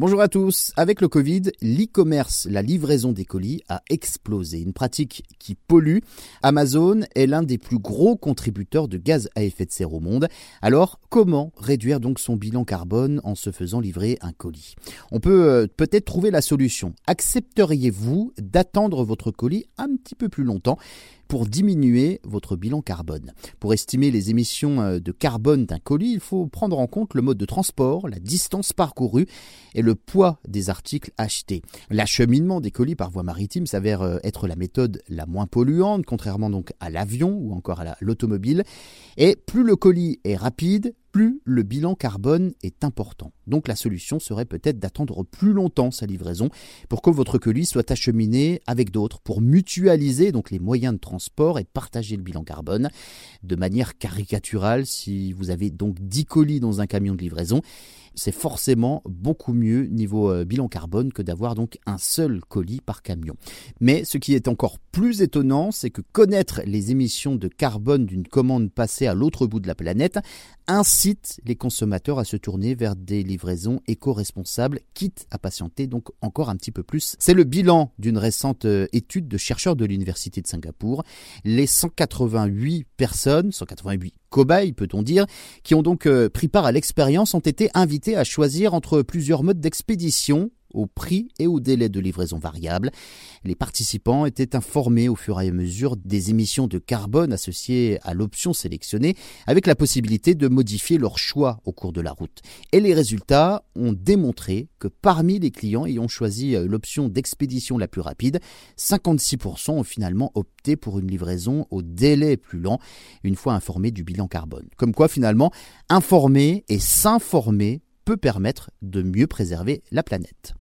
Bonjour à tous. Avec le Covid, l'e-commerce, la livraison des colis a explosé. Une pratique qui pollue. Amazon est l'un des plus gros contributeurs de gaz à effet de serre au monde. Alors, comment réduire donc son bilan carbone en se faisant livrer un colis? On peut euh, peut-être trouver la solution. Accepteriez-vous d'attendre votre colis un petit peu plus longtemps? Pour diminuer votre bilan carbone. Pour estimer les émissions euh, de carbone d'un colis, il faut prendre en compte le mode de transport, la distance parcourue et le poids des articles achetés. L'acheminement des colis par voie maritime s'avère euh, être la méthode la moins polluante, contrairement donc à l'avion ou encore à l'automobile. Et plus le colis est rapide, plus le bilan carbone est important. Donc la solution serait peut-être d'attendre plus longtemps sa livraison pour que votre colis soit acheminé avec d'autres, pour mutualiser donc les moyens de transport et partager le bilan carbone de manière caricaturale. Si vous avez donc 10 colis dans un camion de livraison, c'est forcément beaucoup mieux niveau euh, bilan carbone que d'avoir donc un seul colis par camion. Mais ce qui est encore plus étonnant, c'est que connaître les émissions de carbone d'une commande passée à l'autre bout de la planète incite les consommateurs à se tourner vers des livraisons éco-responsables, quitte à patienter donc encore un petit peu plus. C'est le bilan d'une récente euh, étude de chercheurs de l'Université de Singapour. Les 188 personnes, 188 cobayes peut-on dire, qui ont donc euh, pris part à l'expérience ont été invités à choisir entre plusieurs modes d'expédition au prix et au délai de livraison variable. Les participants étaient informés au fur et à mesure des émissions de carbone associées à l'option sélectionnée, avec la possibilité de modifier leur choix au cours de la route. Et les résultats ont démontré que parmi les clients ayant choisi euh, l'option d'expédition la plus rapide, 56% ont finalement opté pour une livraison au délai plus lent, une fois informés du bilan carbone. Comme quoi finalement, informer et s'informer peut permettre de mieux préserver la planète.